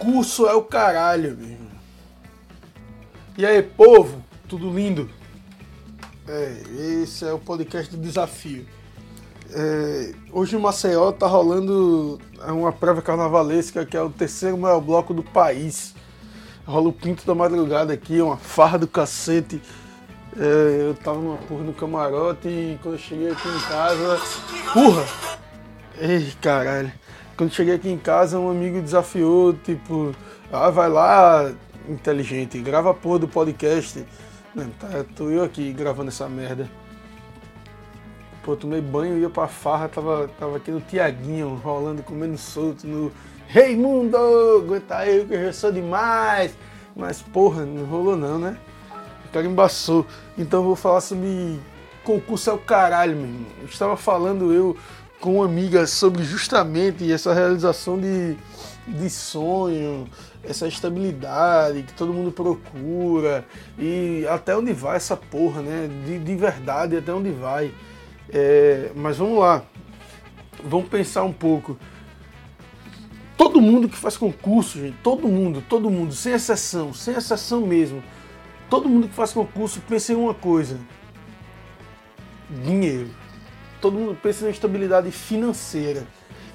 Concurso é o caralho, mesmo. E aí, povo? Tudo lindo? É, esse é o podcast do desafio. É, hoje em Maceió tá rolando uma prévia carnavalesca que é o terceiro maior bloco do país. Rola o quinto da madrugada aqui, uma farra do cacete. É, eu tava numa porra no camarote e quando eu cheguei aqui em casa. Porra! Ei, caralho. Quando cheguei aqui em casa, um amigo desafiou, tipo, ah, vai lá, inteligente, grava a porra do podcast. Não, tá, tô eu aqui gravando essa merda. Pô, tomei banho, ia pra farra, tava, tava aqui no Tiaguinho, rolando, comendo solto, no Raimundo, aguenta aí que eu sou demais. Mas porra, não rolou não, né? O cara embaçou. Então eu vou falar sobre concurso é o caralho, meu Eu estava falando eu com uma amiga sobre justamente essa realização de, de sonho, essa estabilidade que todo mundo procura e até onde vai essa porra, né? De, de verdade, até onde vai. É, mas vamos lá, vamos pensar um pouco. Todo mundo que faz concurso, gente, todo mundo, todo mundo, sem exceção, sem exceção mesmo, todo mundo que faz concurso pensa em uma coisa: dinheiro. Todo mundo pensa na estabilidade financeira.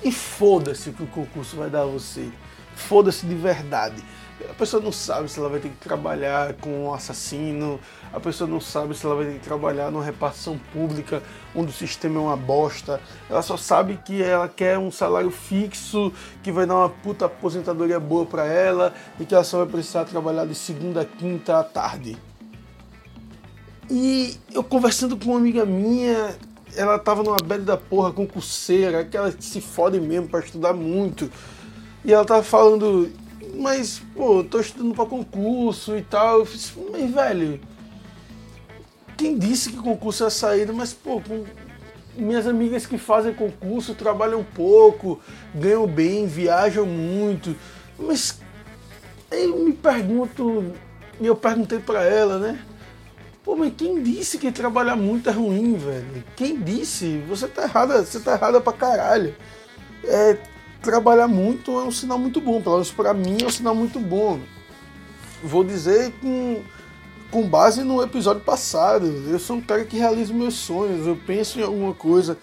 E foda-se o que o concurso vai dar a você. Foda-se de verdade. A pessoa não sabe se ela vai ter que trabalhar com um assassino, a pessoa não sabe se ela vai ter que trabalhar numa repartição pública onde o sistema é uma bosta. Ela só sabe que ela quer um salário fixo, que vai dar uma puta aposentadoria boa para ela e que ela só vai precisar trabalhar de segunda a quinta à tarde. E eu conversando com uma amiga minha, ela tava numa bad da porra concurseira, que se fode mesmo para estudar muito. E ela tava falando, mas, pô, tô estudando para concurso e tal. Eu fiz, mas, velho, quem disse que concurso é a saída? Mas, pô, minhas amigas que fazem concurso trabalham pouco, ganham bem, viajam muito. Mas eu me pergunto, e eu perguntei para ela, né? Pô, mas quem disse que trabalhar muito é ruim, velho? Quem disse? Você tá errada, você tá errada pra caralho. É, trabalhar muito é um sinal muito bom, pelo menos pra mim é um sinal muito bom. Vou dizer com, com base no episódio passado. Eu sou um cara que realiza meus sonhos. Eu penso em alguma coisa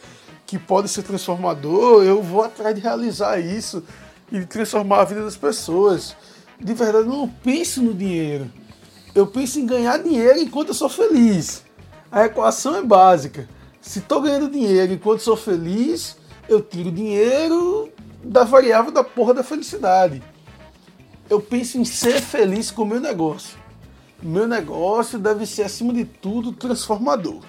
que pode ser transformador, eu vou atrás de realizar isso e transformar a vida das pessoas. De verdade, eu não penso no dinheiro eu penso em ganhar dinheiro enquanto eu sou feliz. A equação é básica. Se estou ganhando dinheiro enquanto sou feliz, eu tiro dinheiro da variável da porra da felicidade. Eu penso em ser feliz com o meu negócio. Meu negócio deve ser, acima de tudo, transformador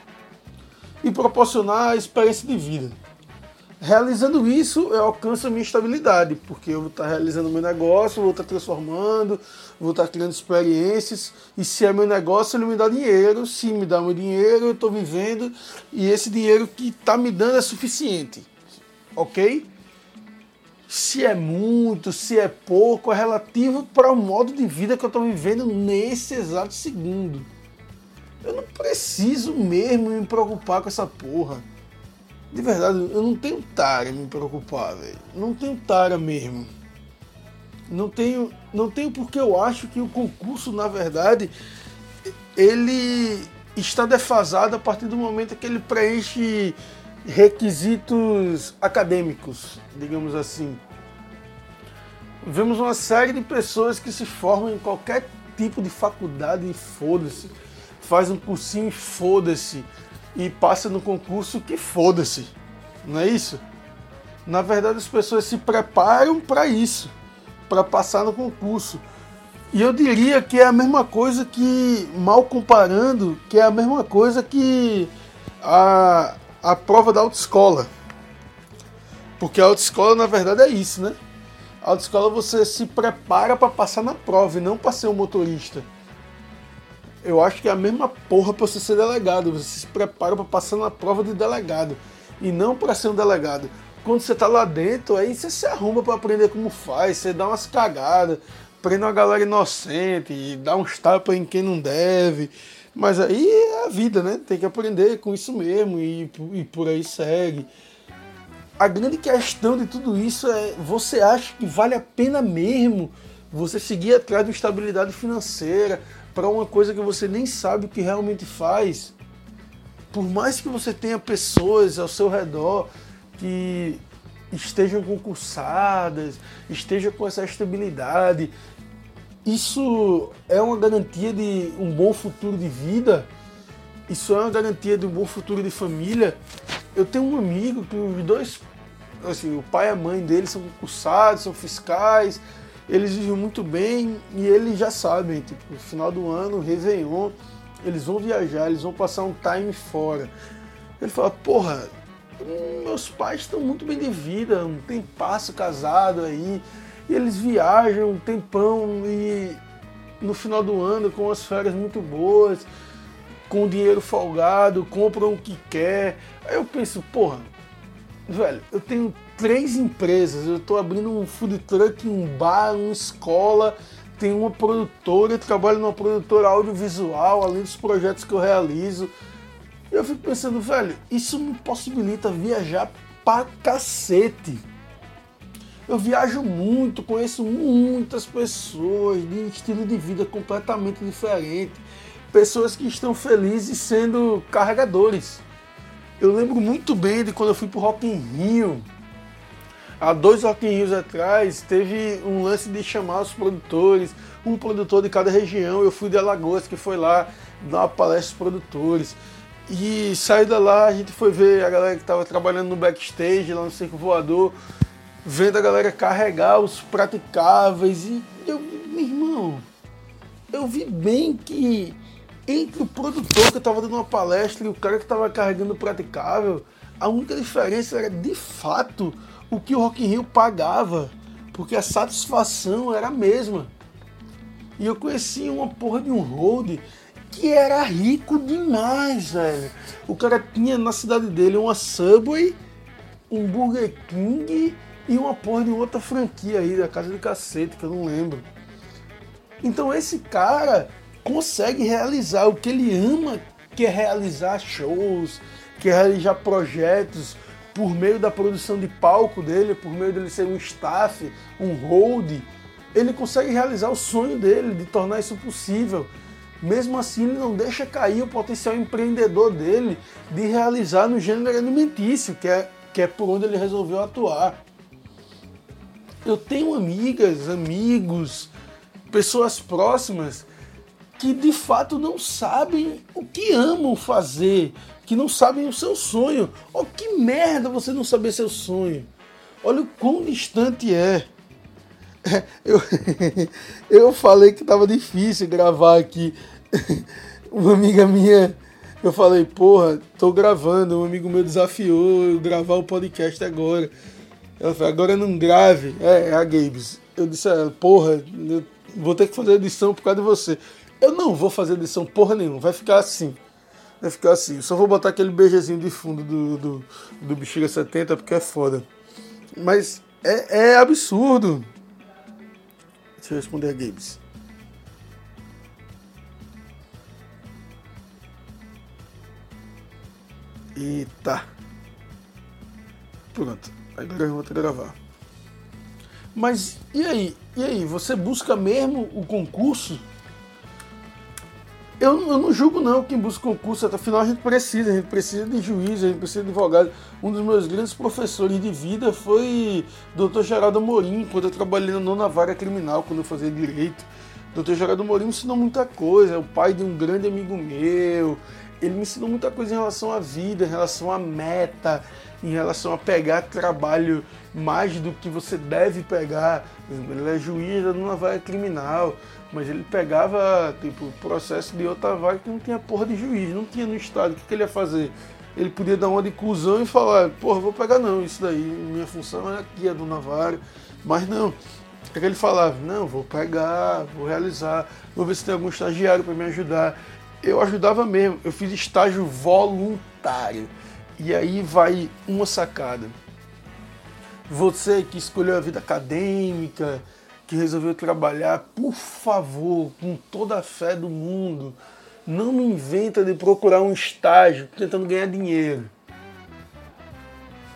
e proporcionar experiência de vida. Realizando isso, eu alcanço a minha estabilidade, porque eu vou estar realizando meu negócio, vou estar transformando, vou estar criando experiências, e se é meu negócio, ele me dá dinheiro, se me dá meu dinheiro, eu estou vivendo, e esse dinheiro que está me dando é suficiente, ok? Se é muito, se é pouco, é relativo para o modo de vida que eu estou vivendo nesse exato segundo. Eu não preciso mesmo me preocupar com essa porra de verdade, eu não tenho tara me preocupar, velho. Não tenho tara mesmo. Não tenho, não tenho porque eu acho que o concurso, na verdade, ele está defasado a partir do momento que ele preenche requisitos acadêmicos, digamos assim. Vemos uma série de pessoas que se formam em qualquer tipo de faculdade e foda-se, faz um cursinho e foda-se, e passa no concurso que foda-se. Não é isso? Na verdade, as pessoas se preparam para isso, para passar no concurso. E eu diria que é a mesma coisa que, mal comparando, que é a mesma coisa que a, a prova da autoescola. Porque a autoescola, na verdade, é isso, né? A autoescola você se prepara para passar na prova e não para ser um motorista eu acho que é a mesma porra pra você ser delegado. Você se prepara para passar na prova de delegado e não para ser um delegado. Quando você tá lá dentro, aí você se arruma para aprender como faz, você dá umas cagadas, prende uma galera inocente dá uns tapas em quem não deve. Mas aí é a vida, né? Tem que aprender com isso mesmo e, e por aí segue. A grande questão de tudo isso é: você acha que vale a pena mesmo você seguir atrás de estabilidade financeira para uma coisa que você nem sabe o que realmente faz. Por mais que você tenha pessoas ao seu redor que estejam concursadas, estejam com essa estabilidade, isso é uma garantia de um bom futuro de vida? Isso é uma garantia de um bom futuro de família? Eu tenho um amigo que os dois, assim, o pai e a mãe dele são concursados, são fiscais, eles vivem muito bem e eles já sabem, tipo, no final do ano, Réveillon, eles vão viajar, eles vão passar um time fora. Ele fala, porra, meus pais estão muito bem de vida, um tempasso casado aí, e eles viajam um tempão e no final do ano com as férias muito boas, com dinheiro folgado, compram o que quer. Aí eu penso, porra, velho, eu tenho três empresas, eu estou abrindo um food truck, um bar, uma escola, tenho uma produtora, trabalho numa produtora audiovisual, além dos projetos que eu realizo. Eu fico pensando, velho, isso me possibilita viajar pra cacete. Eu viajo muito, conheço muitas pessoas de estilo de vida completamente diferente. Pessoas que estão felizes sendo carregadores. Eu lembro muito bem de quando eu fui pro Rock in Rio. Há dois Rock in Rios atrás, teve um lance de chamar os produtores, um produtor de cada região. Eu fui de Alagoas, que foi lá dar uma palestra aos produtores. E saiu da lá, a gente foi ver a galera que estava trabalhando no backstage, lá no Circo Voador vendo a galera carregar os praticáveis e eu, meu irmão, eu vi bem que entre o produtor que estava dando uma palestra e o cara que estava carregando o praticável, a única diferença era de fato o que o Rock in Rio pagava, porque a satisfação era a mesma. E eu conheci uma porra de um road que era rico demais, velho. O cara tinha na cidade dele uma Subway, um Burger King e uma porra de outra franquia aí, da Casa de Cacete, que eu não lembro. Então esse cara consegue realizar o que ele ama, que é realizar shows, que é realizar projetos por meio da produção de palco dele, por meio dele ser um staff, um hold. Ele consegue realizar o sonho dele de tornar isso possível. Mesmo assim, ele não deixa cair o potencial empreendedor dele de realizar no gênero alimentício, que é, que é por onde ele resolveu atuar. Eu tenho amigas, amigos, pessoas próximas que de fato não sabem o que amam fazer, que não sabem o seu sonho. Oh, que merda você não saber seu sonho. Olha o quão distante é. Eu, eu falei que estava difícil gravar aqui. Uma amiga minha, eu falei, porra, tô gravando. Um amigo meu desafiou eu gravar o podcast agora. Ela falou, agora não grave. É, é a Gabes. Eu disse a ela, porra, vou ter que fazer edição por causa de você. Eu não vou fazer edição porra nenhuma, vai ficar assim. Vai ficar assim. Só vou botar aquele beijezinho de fundo do, do, do Bexiga 70 porque é foda. Mas é, é absurdo. Deixa eu responder a Gabes. Eita. Pronto. Agora eu vou ter que gravar. Mas e aí? E aí? Você busca mesmo o concurso? Eu, eu não julgo não quem busca concurso, afinal a gente precisa, a gente precisa de juiz, a gente precisa de advogado. Um dos meus grandes professores de vida foi Dr. Geraldo Amorim, quando eu trabalhei na nona vara criminal, quando eu fazia direito. Dr. Geraldo Amorim me ensinou muita coisa, é o pai de um grande amigo meu, ele me ensinou muita coisa em relação à vida, em relação à meta, em relação a pegar trabalho mais do que você deve pegar. Ele é juiz numa vaga criminal, mas ele pegava tipo processo de outra vaga que não tinha porra de juiz, não tinha no estado. O que, que ele ia fazer? Ele podia dar uma de cuzão e falar, porra, vou pegar não, isso daí, minha função é aqui, é do Navarro. Mas não. O que ele falava? Não, vou pegar, vou realizar, vou ver se tem algum estagiário para me ajudar eu ajudava mesmo. Eu fiz estágio voluntário. E aí vai uma sacada. Você que escolheu a vida acadêmica, que resolveu trabalhar, por favor, com toda a fé do mundo, não me inventa de procurar um estágio tentando ganhar dinheiro.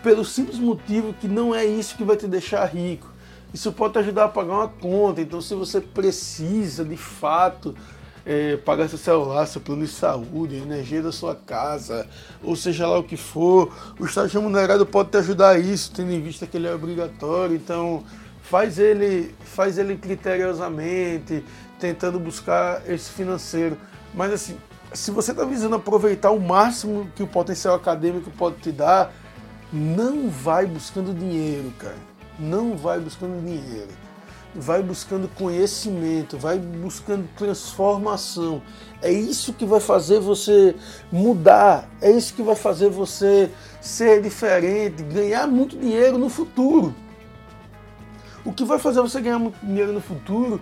Pelo simples motivo que não é isso que vai te deixar rico. Isso pode te ajudar a pagar uma conta. Então, se você precisa de fato é, pagar seu celular, seu plano de saúde, energia da sua casa, ou seja lá o que for, o estágio remunerado pode te ajudar a isso, tendo em vista que ele é obrigatório. Então, faz ele, faz ele criteriosamente, tentando buscar esse financeiro. Mas assim, se você está visando aproveitar o máximo que o potencial acadêmico pode te dar, não vai buscando dinheiro, cara. Não vai buscando dinheiro vai buscando conhecimento, vai buscando transformação. É isso que vai fazer você mudar, é isso que vai fazer você ser diferente, ganhar muito dinheiro no futuro. O que vai fazer você ganhar muito dinheiro no futuro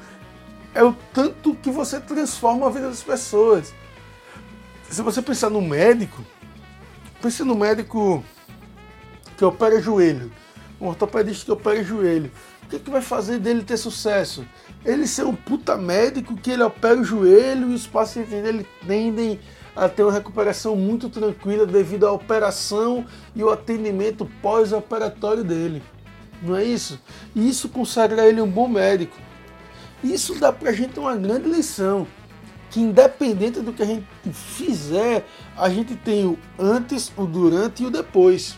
é o tanto que você transforma a vida das pessoas. Se você pensar no médico, pense no médico que opera joelho, um ortopedista que opera joelho o que, que vai fazer dele ter sucesso? Ele ser um puta médico que ele opera o joelho e os pacientes dele tendem a ter uma recuperação muito tranquila devido à operação e o atendimento pós-operatório dele. Não é isso? E isso consagra ele um bom médico. Isso dá pra gente uma grande lição. Que independente do que a gente fizer, a gente tem o antes, o durante e o depois.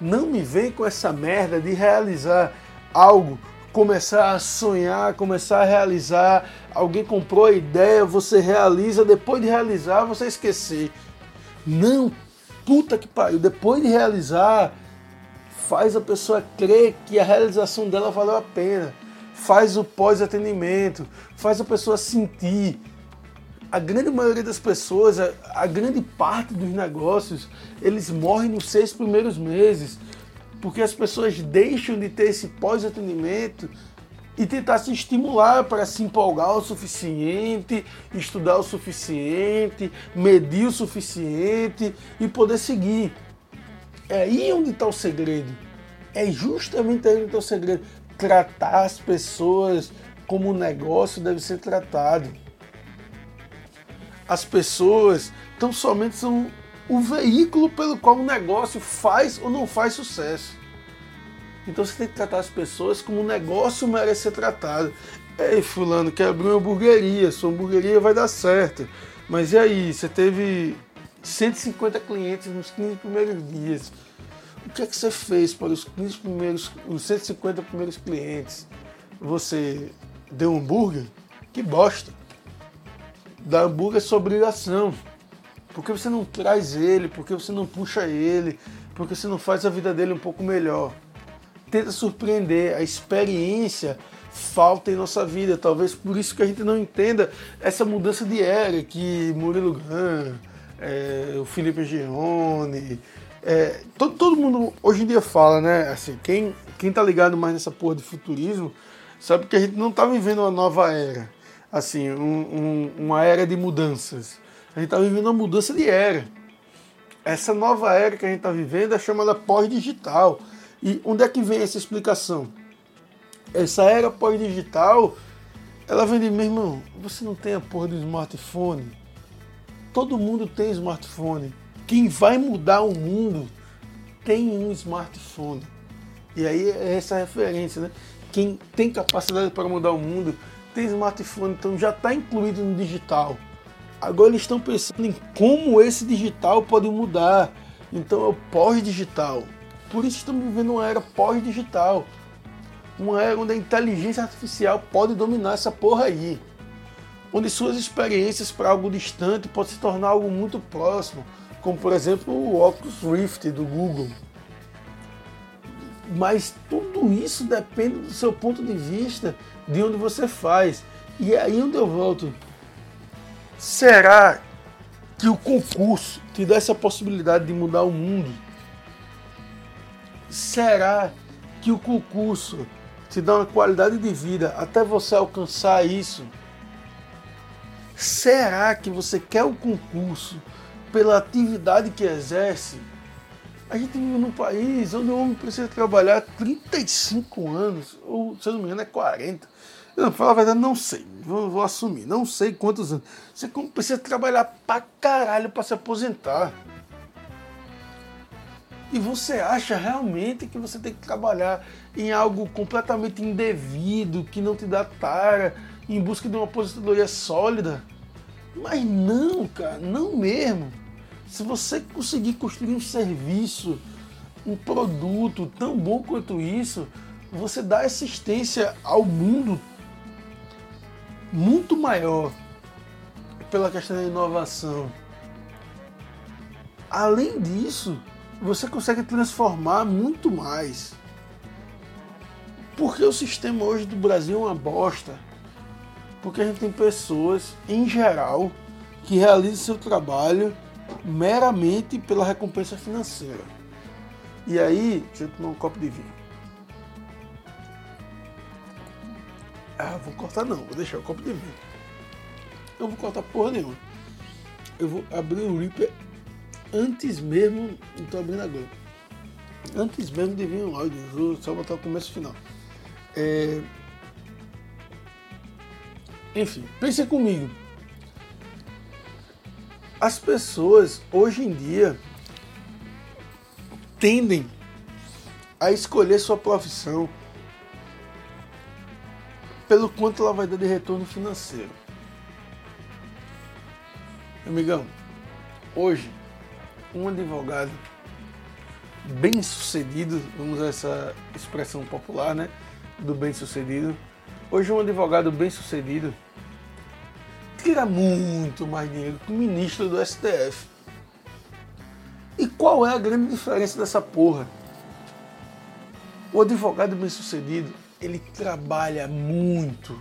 Não me vem com essa merda de realizar algo, começar a sonhar, começar a realizar. Alguém comprou a ideia, você realiza, depois de realizar, você esquecer. Não, puta que pariu, depois de realizar, faz a pessoa crer que a realização dela valeu a pena. Faz o pós-atendimento, faz a pessoa sentir. A grande maioria das pessoas, a, a grande parte dos negócios, eles morrem nos seis primeiros meses porque as pessoas deixam de ter esse pós-atendimento e tentar se estimular para se empolgar o suficiente, estudar o suficiente, medir o suficiente e poder seguir. É aí onde está o segredo. É justamente aí onde está o segredo. Tratar as pessoas como o negócio deve ser tratado. As pessoas tão somente são o veículo pelo qual o negócio faz ou não faz sucesso. Então você tem que tratar as pessoas como um negócio merece ser tratado. Ei, fulano, quer abrir uma hamburgueria, sua hamburgueria vai dar certo. Mas e aí, você teve 150 clientes nos 15 primeiros dias. O que é que você fez para os 15 primeiros, os 150 primeiros clientes? Você deu hambúrguer? Que bosta! Dar hambúrguer é sua obrigação. Por que você não traz ele? Por que você não puxa ele? Por que você não faz a vida dele um pouco melhor? Tenta surpreender, a experiência falta em nossa vida. Talvez por isso que a gente não entenda essa mudança de era que Murilo Gun, é, o Felipe Gione, é, todo, todo mundo hoje em dia fala, né? Assim, quem, quem tá ligado mais nessa porra de futurismo sabe que a gente não tá vivendo uma nova era. Assim, um, um, uma era de mudanças a gente está vivendo uma mudança de era. Essa nova era que a gente está vivendo é chamada pós-digital. E onde é que vem essa explicação? Essa era pós-digital, ela vem de, meu irmão, você não tem a porra do smartphone? Todo mundo tem smartphone. Quem vai mudar o mundo tem um smartphone. E aí é essa referência, né? Quem tem capacidade para mudar o mundo tem smartphone, então já está incluído no digital. Agora eles estão pensando em como esse digital pode mudar. Então é o pós-digital. Por isso estamos vivendo uma era pós-digital. Uma era onde a inteligência artificial pode dominar essa porra aí. Onde suas experiências para algo distante podem se tornar algo muito próximo. Como por exemplo o Oculus Rift do Google. Mas tudo isso depende do seu ponto de vista, de onde você faz. E é aí onde eu volto Será que o concurso te dá essa possibilidade de mudar o mundo? Será que o concurso te dá uma qualidade de vida até você alcançar isso? Será que você quer o concurso pela atividade que exerce? A gente vive num país onde o homem precisa trabalhar 35 anos, ou se eu não me engano é 40, eu, falar a verdade, não sei. Vou, vou, assumir. Não sei quantos anos. Você precisa trabalhar pra caralho pra se aposentar. E você acha realmente que você tem que trabalhar em algo completamente indevido, que não te dá tara, em busca de uma aposentadoria sólida? Mas não, cara, não mesmo. Se você conseguir construir um serviço, um produto tão bom quanto isso, você dá assistência ao mundo muito maior pela questão da inovação. Além disso, você consegue transformar muito mais. Porque o sistema hoje do Brasil é uma bosta. Porque a gente tem pessoas, em geral, que realizam seu trabalho meramente pela recompensa financeira. E aí, deixa eu tomar um copo de vinho. Ah, vou cortar não, vou deixar o copo de vinho. Eu vou cortar porra nenhuma. Eu vou abrir o Reaper antes mesmo. Não tô abrindo agora. Antes mesmo de vir o áudio. Só botar o começo e final. É... Enfim, pense comigo. As pessoas hoje em dia tendem a escolher sua profissão pelo quanto ela vai dar de retorno financeiro. Amigão, hoje um advogado bem sucedido, vamos usar essa expressão popular, né? Do bem sucedido. Hoje um advogado bem sucedido tira muito mais dinheiro que o ministro do STF. E qual é a grande diferença dessa porra? O advogado bem sucedido, ele trabalha muito.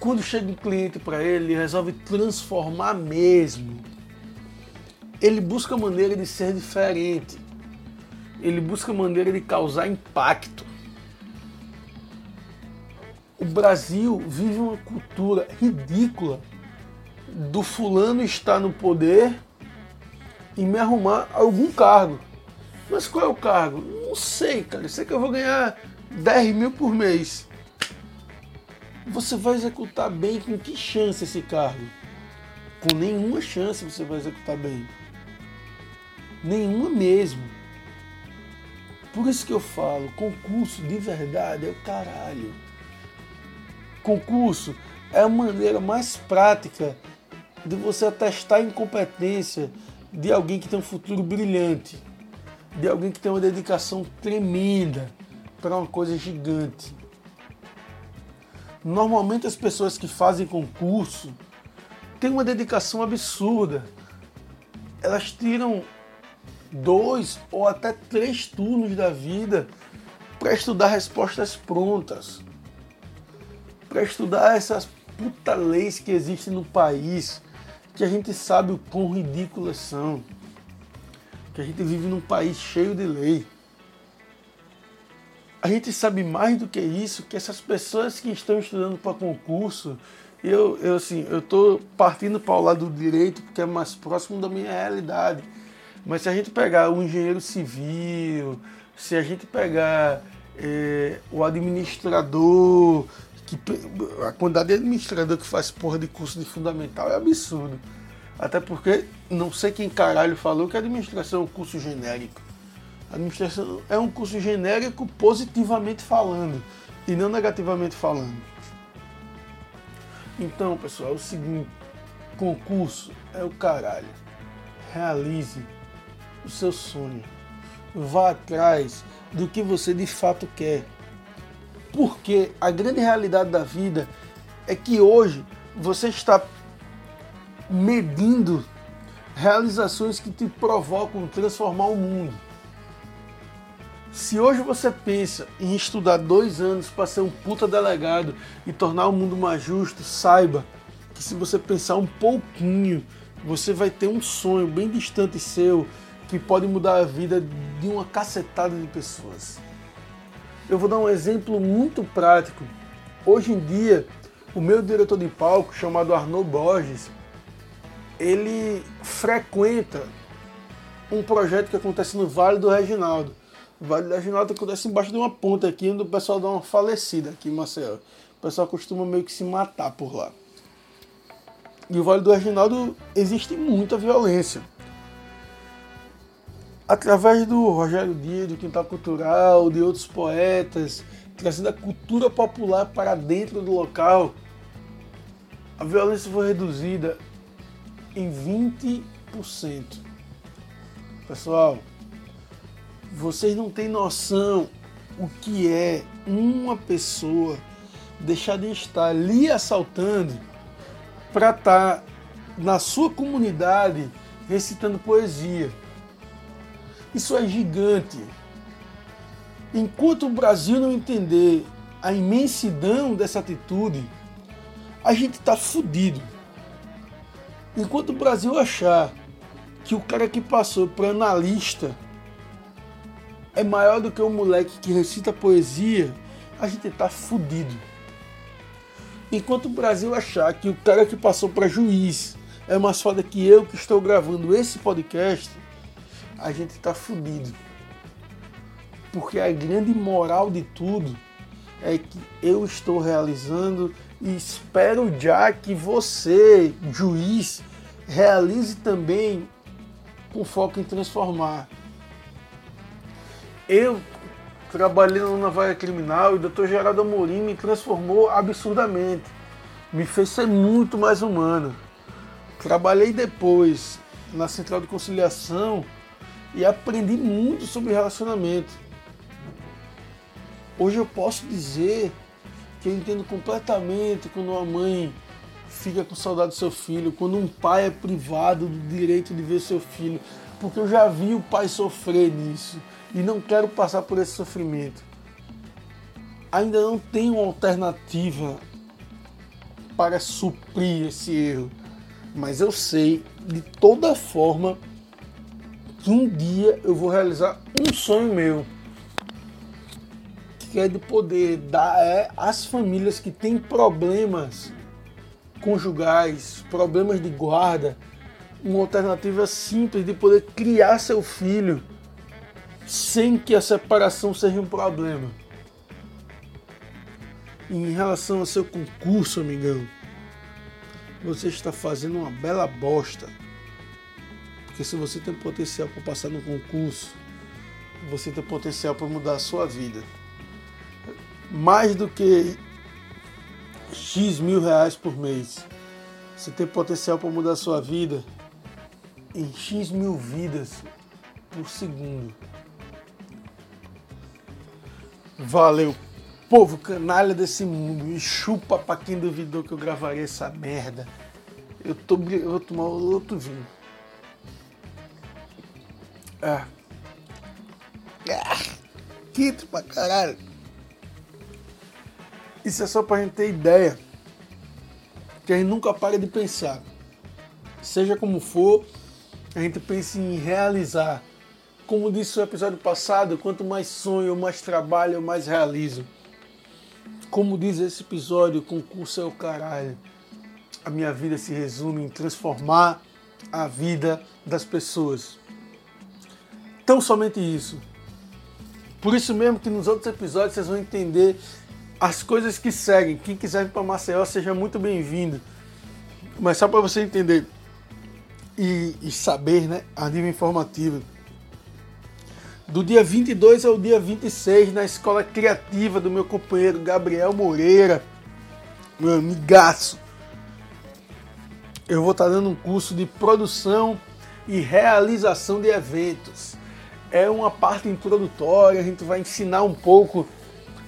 Quando chega um cliente para ele, ele resolve transformar mesmo ele busca maneira de ser diferente. Ele busca maneira de causar impacto. O Brasil vive uma cultura ridícula do fulano estar no poder e me arrumar algum cargo. Mas qual é o cargo? Não sei, cara. Sei que eu vou ganhar 10 mil por mês. Você vai executar bem com que chance esse cargo? Com nenhuma chance você vai executar bem. Nenhuma mesmo. Por isso que eu falo, concurso de verdade é o caralho. Concurso é a maneira mais prática de você atestar a incompetência de alguém que tem um futuro brilhante, de alguém que tem uma dedicação tremenda para uma coisa gigante. Normalmente as pessoas que fazem concurso têm uma dedicação absurda. Elas tiram dois ou até três turnos da vida para estudar respostas prontas, para estudar essas puta leis que existem no país, que a gente sabe o quão ridículas são, que a gente vive num país cheio de lei. A gente sabe mais do que isso, que essas pessoas que estão estudando para concurso, eu, eu assim, eu estou partindo para o lado do direito porque é mais próximo da minha realidade mas se a gente pegar o engenheiro civil, se a gente pegar é, o administrador, que, a quantidade de administrador que faz porra de curso de fundamental é absurdo. Até porque não sei quem caralho falou que administração é um curso genérico. A administração é um curso genérico positivamente falando e não negativamente falando. Então, pessoal, é o seguinte: concurso é o caralho. Realize o seu sonho. Vá atrás do que você de fato quer. Porque a grande realidade da vida é que hoje você está medindo realizações que te provocam transformar o mundo. Se hoje você pensa em estudar dois anos para ser um puta delegado e tornar o mundo mais justo, saiba que se você pensar um pouquinho, você vai ter um sonho bem distante seu que pode mudar a vida de uma cacetada de pessoas. Eu vou dar um exemplo muito prático. Hoje em dia, o meu diretor de palco, chamado Arnaud Borges, ele frequenta um projeto que acontece no Vale do Reginaldo. O Vale do Reginaldo acontece embaixo de uma ponta aqui, onde o pessoal dá uma falecida aqui Maceió. O pessoal costuma meio que se matar por lá. E o Vale do Reginaldo existe muita violência. Através do Rogério Dias, do Quintal Cultural, de outros poetas, trazendo a cultura popular para dentro do local, a violência foi reduzida em 20%. Pessoal, vocês não têm noção o que é uma pessoa deixar de estar lhe assaltando para estar tá na sua comunidade recitando poesia. Isso é gigante. Enquanto o Brasil não entender a imensidão dessa atitude, a gente está fudido. Enquanto o Brasil achar que o cara que passou para analista é maior do que o moleque que recita poesia, a gente está fudido. Enquanto o Brasil achar que o cara que passou para juiz é mais foda que eu que estou gravando esse podcast, a gente está fudido. Porque a grande moral de tudo é que eu estou realizando e espero já que você, juiz, realize também com foco em transformar. Eu trabalhando na vaga criminal e o Dr. Geraldo Amorim me transformou absurdamente. Me fez ser muito mais humano. Trabalhei depois na Central de Conciliação e aprendi muito sobre relacionamento. Hoje eu posso dizer que eu entendo completamente quando uma mãe fica com saudade do seu filho, quando um pai é privado do direito de ver seu filho, porque eu já vi o pai sofrer nisso e não quero passar por esse sofrimento. Ainda não tenho uma alternativa para suprir esse erro, mas eu sei de toda forma que um dia eu vou realizar um sonho meu, que é de poder dar é, às famílias que têm problemas conjugais, problemas de guarda, uma alternativa simples de poder criar seu filho sem que a separação seja um problema. Em relação ao seu concurso, amigão, você está fazendo uma bela bosta. Porque se você tem potencial para passar no concurso, você tem potencial para mudar a sua vida. Mais do que X mil reais por mês. Você tem potencial para mudar a sua vida em X mil vidas por segundo. Valeu, povo canalha desse mundo. E chupa pra quem duvidou que eu gravaria essa merda. Eu, tô, eu vou tomar outro vinho. Ah. ah. Quito pra caralho. Isso é só pra gente ter ideia. Que a gente nunca para de pensar. Seja como for, a gente pensa em realizar como disse no episódio passado, quanto mais sonho, mais trabalho, mais realizo. Como diz esse episódio, concurso é o caralho. A minha vida se resume em transformar a vida das pessoas. Tão somente isso. Por isso mesmo que nos outros episódios vocês vão entender as coisas que seguem. Quem quiser vir para Maceió, seja muito bem-vindo. Mas só para você entender e, e saber, né, a nível informativo do dia 22 ao dia 26 na escola criativa do meu companheiro Gabriel Moreira, meu amigaço. Eu vou estar dando um curso de produção e realização de eventos. É uma parte introdutória, a gente vai ensinar um pouco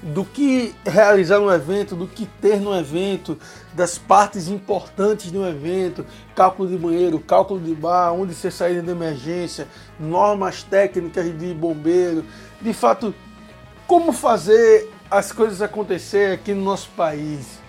do que realizar um evento, do que ter no evento, das partes importantes de um evento, cálculo de banheiro, cálculo de bar, onde você sair de emergência, normas técnicas de bombeiro, de fato, como fazer as coisas acontecer aqui no nosso país.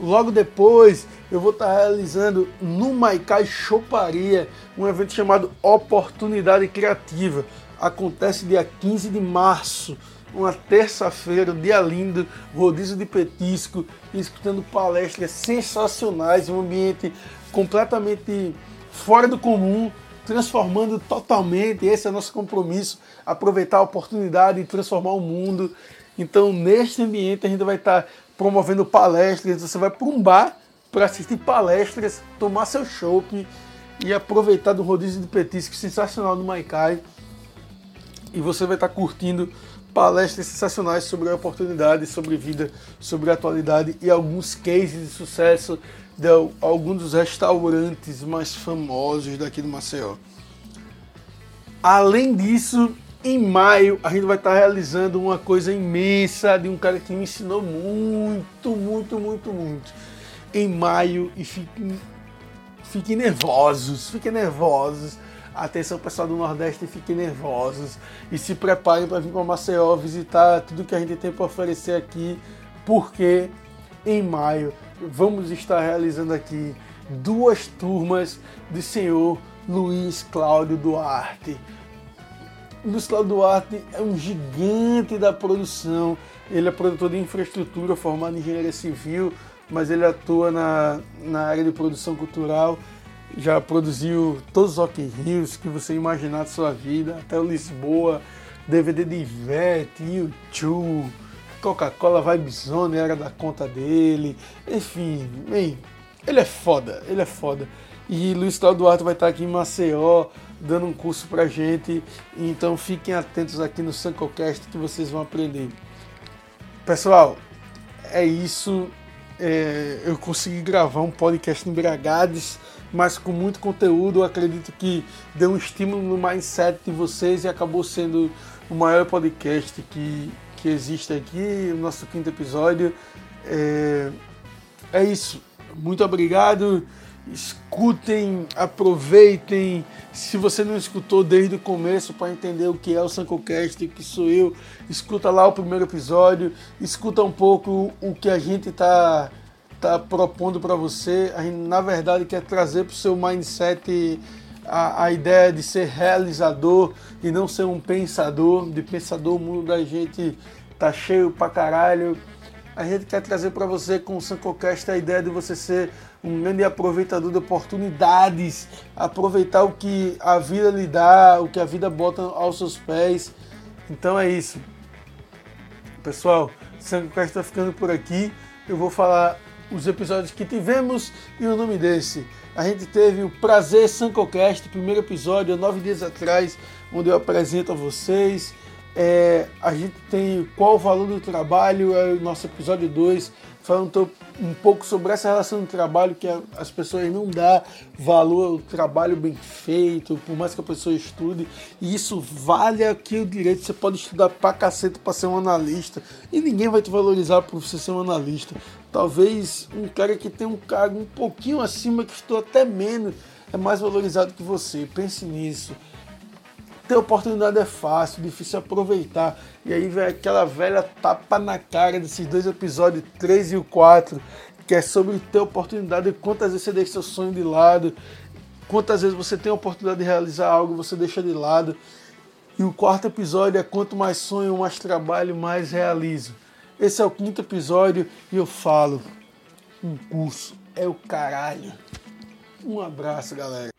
Logo depois, eu vou estar realizando no Maicai Choparia um evento chamado Oportunidade Criativa. Acontece dia 15 de março uma terça-feira, um dia lindo, rodízio de petisco, escutando palestras sensacionais, um ambiente completamente fora do comum, transformando totalmente. Esse é o nosso compromisso, aproveitar a oportunidade e transformar o mundo. Então, neste ambiente, a gente vai estar promovendo palestras. Você vai para um bar para assistir palestras, tomar seu chopp e aproveitar do rodízio de petisco sensacional do Maicai. E você vai estar curtindo palestras sensacionais sobre a oportunidade, sobre vida, sobre atualidade e alguns cases de sucesso de alguns dos restaurantes mais famosos daqui do Maceió. Além disso, em maio a gente vai estar realizando uma coisa imensa de um cara que me ensinou muito, muito, muito, muito. Em maio e fiquem, fiquem nervosos, fiquem nervosos. Atenção pessoal do Nordeste, fiquem nervosos e se preparem para vir para Maceió visitar tudo que a gente tem para oferecer aqui, porque em maio vamos estar realizando aqui duas turmas do senhor Luiz Cláudio Duarte. Luiz Cláudio Duarte é um gigante da produção. Ele é produtor de infraestrutura, formado em engenharia civil, mas ele atua na, na área de produção cultural. Já produziu todos os Rock Rios que você imaginar da sua vida, até o Lisboa, DVD de Ivete, YouTube, Coca-Cola Vibe Zone era da conta dele. Enfim, bem, ele é foda, ele é foda. E Luiz Cláudio Duarte vai estar aqui em Maceió dando um curso pra gente. Então fiquem atentos aqui no Sancocast que vocês vão aprender. Pessoal, é isso. É, eu consegui gravar um podcast em Bragades, mas com muito conteúdo. Eu acredito que deu um estímulo no mindset de vocês e acabou sendo o maior podcast que, que existe aqui, o nosso quinto episódio. É, é isso. Muito obrigado. Escutem, aproveitem. Se você não escutou desde o começo para entender o que é o Sancocast, que sou eu, escuta lá o primeiro episódio, escuta um pouco o que a gente está tá propondo para você. A gente, na verdade, quer trazer para o seu mindset a, a ideia de ser realizador e não ser um pensador. De pensador, o mundo da gente tá cheio pra caralho. A gente quer trazer para você com o Sancocast a ideia de você ser um grande aproveitador de oportunidades, aproveitar o que a vida lhe dá, o que a vida bota aos seus pés. Então é isso. Pessoal, o está ficando por aqui. Eu vou falar os episódios que tivemos e o nome desse. A gente teve o Prazer Sancocast, primeiro episódio, nove dias atrás, onde eu apresento a vocês. É, a gente tem qual o valor do trabalho, é o nosso episódio 2, falando um pouco sobre essa relação do trabalho que as pessoas não dão valor ao trabalho bem feito, por mais que a pessoa estude, e isso vale aqui o direito. Você pode estudar pra cacete pra ser um analista, e ninguém vai te valorizar por você ser um analista. Talvez um cara que tem um cargo um pouquinho acima, que estou até menos, é mais valorizado que você. Pense nisso. Ter oportunidade é fácil, difícil aproveitar. E aí vem aquela velha tapa na cara desses dois episódios, 3 e o 4, que é sobre ter oportunidade e quantas vezes você deixa seu sonho de lado, quantas vezes você tem a oportunidade de realizar algo você deixa de lado. E o quarto episódio é quanto mais sonho, mais trabalho, mais realizo. Esse é o quinto episódio e eu falo: um curso é o caralho. Um abraço, galera.